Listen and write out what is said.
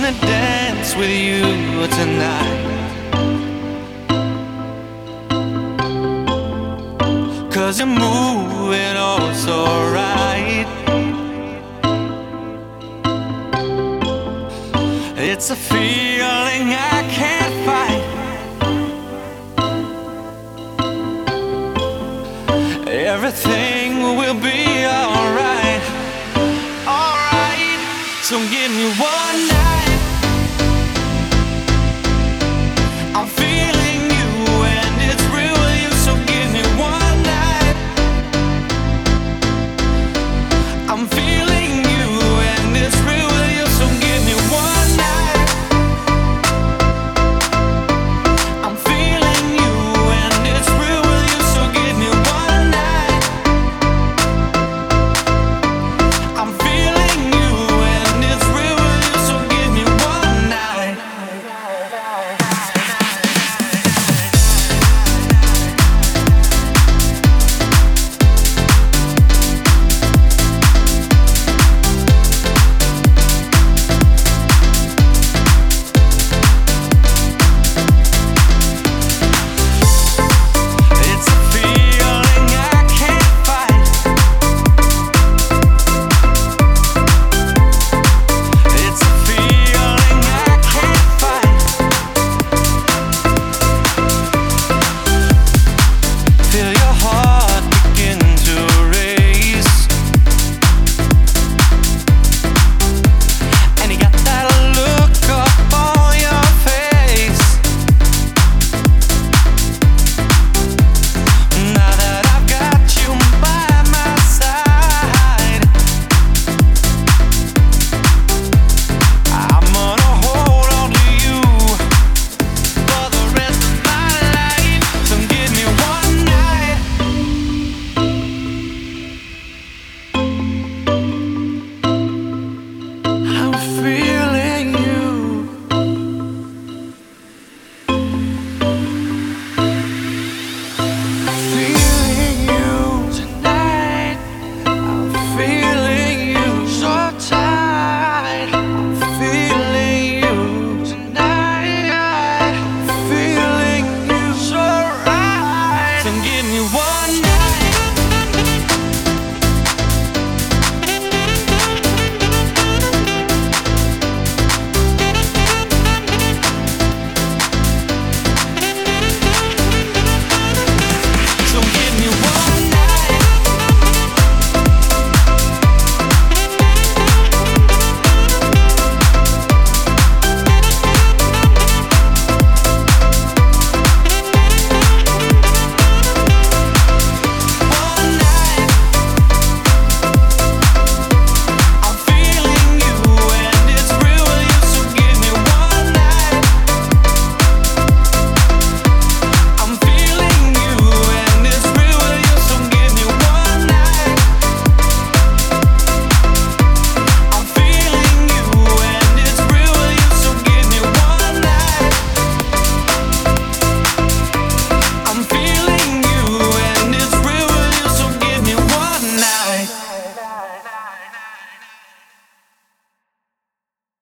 wanna dance with you tonight. Cause you're moving all so right. It's a feeling I can't fight. Everything